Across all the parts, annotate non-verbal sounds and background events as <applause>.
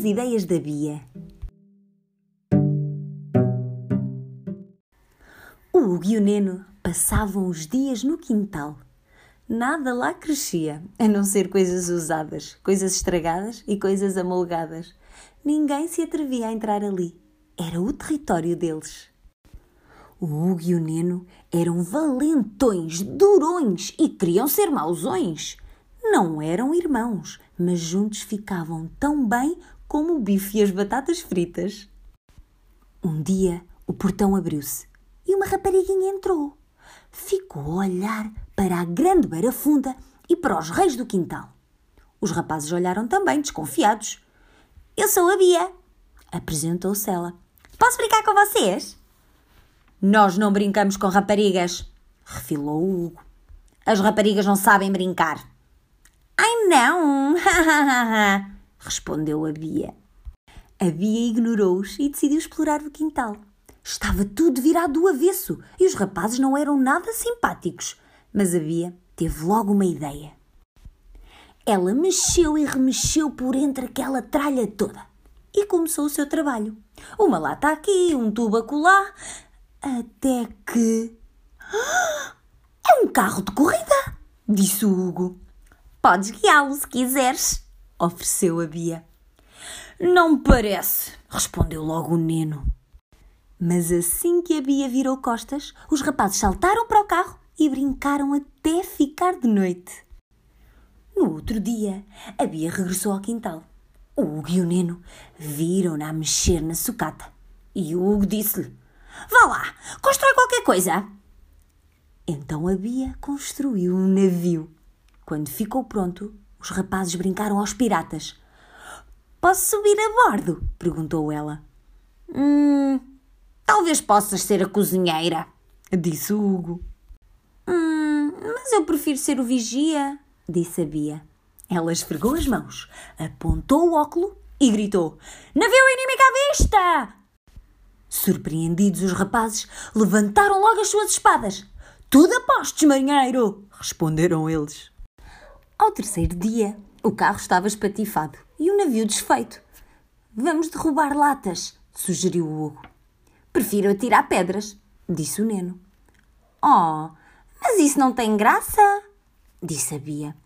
as ideias da Bia. O Hugo e o Neno passavam os dias no quintal. Nada lá crescia, a não ser coisas usadas, coisas estragadas e coisas amolgadas. Ninguém se atrevia a entrar ali. Era o território deles. O Hugo e o Neno eram valentões, durões e queriam ser mauzões. Não eram irmãos, mas juntos ficavam tão bem como o bife e as batatas fritas. Um dia o portão abriu-se e uma rapariguinha entrou. Ficou a olhar para a grande beira funda e para os reis do quintal. Os rapazes olharam também, desconfiados. Eu sou a Bia, apresentou-se ela. Posso brincar com vocês? Nós não brincamos com raparigas, refilou o Hugo. As raparigas não sabem brincar. Ai não! <laughs> respondeu a Bia. A Bia ignorou-os e decidiu explorar o quintal. Estava tudo virado do avesso e os rapazes não eram nada simpáticos. Mas a Bia teve logo uma ideia. Ela mexeu e remexeu por entre aquela tralha toda e começou o seu trabalho. Uma lata aqui, um tubo acolá, até que. É um carro de corrida! disse o Hugo. Podes guiá-lo se quiseres, ofereceu a Bia. Não parece, respondeu logo o Neno. Mas assim que a Bia virou costas, os rapazes saltaram para o carro e brincaram até ficar de noite. No outro dia, a Bia regressou ao quintal. O Hugo e o Neno viram-na a mexer na sucata. E o Hugo disse-lhe: Vá lá, constrói qualquer coisa. Então a Bia construiu um navio. Quando ficou pronto, os rapazes brincaram aos piratas. Posso subir a bordo? perguntou ela. Hum, talvez possas ser a cozinheira, disse o Hugo. Hum, mas eu prefiro ser o vigia, disse a Bia. Ela esfregou as mãos, apontou o óculo e gritou: Navio inimigo à vista! Surpreendidos, os rapazes levantaram logo as suas espadas. Tudo a marinheiro! responderam eles. Ao terceiro dia, o carro estava espatifado e o navio desfeito. Vamos derrubar latas, sugeriu o Hugo. Prefiro atirar pedras, disse o Neno. Oh, mas isso não tem graça, disse a Bia.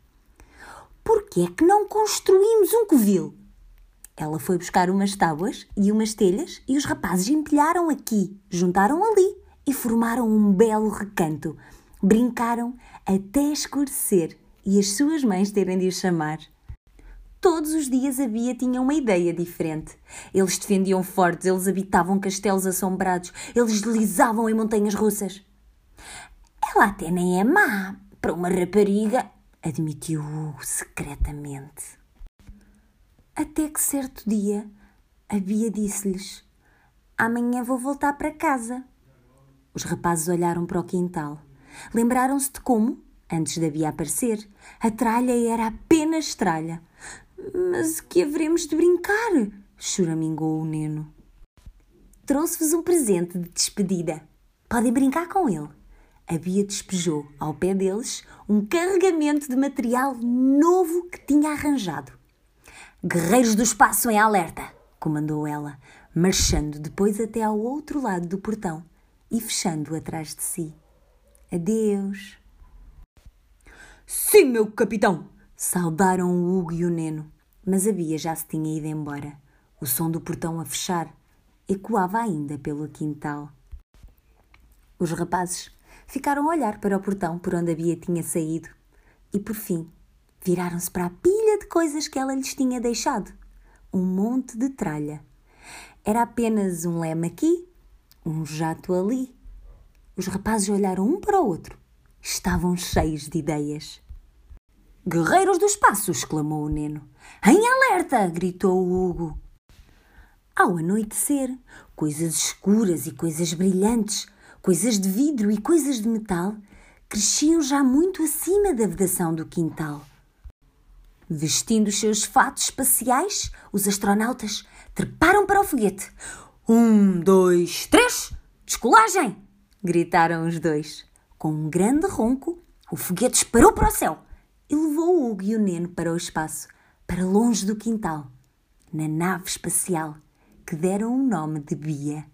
Por que é que não construímos um covil? Ela foi buscar umas tábuas e umas telhas e os rapazes empilharam aqui, juntaram ali e formaram um belo recanto. Brincaram até escurecer e as suas mães terem de os chamar. Todos os dias a Bia tinha uma ideia diferente. Eles defendiam fortes, eles habitavam castelos assombrados, eles deslizavam em montanhas russas. Ela até nem é má para uma rapariga, admitiu secretamente. Até que certo dia a Bia disse-lhes: Amanhã vou voltar para casa. Os rapazes olharam para o quintal. Lembraram-se de como, antes da Bia aparecer, a tralha era apenas tralha. Mas que haveremos de brincar? choramingou o Neno. Trouxe-vos um presente de despedida. Podem brincar com ele. A Bia despejou ao pé deles um carregamento de material novo que tinha arranjado. Guerreiros do espaço em alerta! comandou ela, marchando depois até ao outro lado do portão e fechando atrás de si. Adeus! Sim, meu capitão! Saudaram o Hugo e o Neno, mas a Bia já se tinha ido embora. O som do portão a fechar ecoava ainda pelo quintal. Os rapazes ficaram a olhar para o portão por onde a Bia tinha saído e, por fim, viraram-se para a pilha de coisas que ela lhes tinha deixado. Um monte de tralha. Era apenas um leme aqui, um jato ali. Os rapazes olharam um para o outro. Estavam cheios de ideias. Guerreiros do espaço! exclamou o Neno. Em alerta! gritou o Hugo. Ao anoitecer, coisas escuras e coisas brilhantes, coisas de vidro e coisas de metal, cresciam já muito acima da vedação do quintal. Vestindo os seus fatos espaciais, os astronautas treparam para o foguete. Um, dois, três! Descolagem! gritaram os dois. Com um grande ronco, o foguete disparou para o céu e levou o Hugo e o Neno para o espaço, para longe do quintal. na nave espacial que deram o nome de Bia.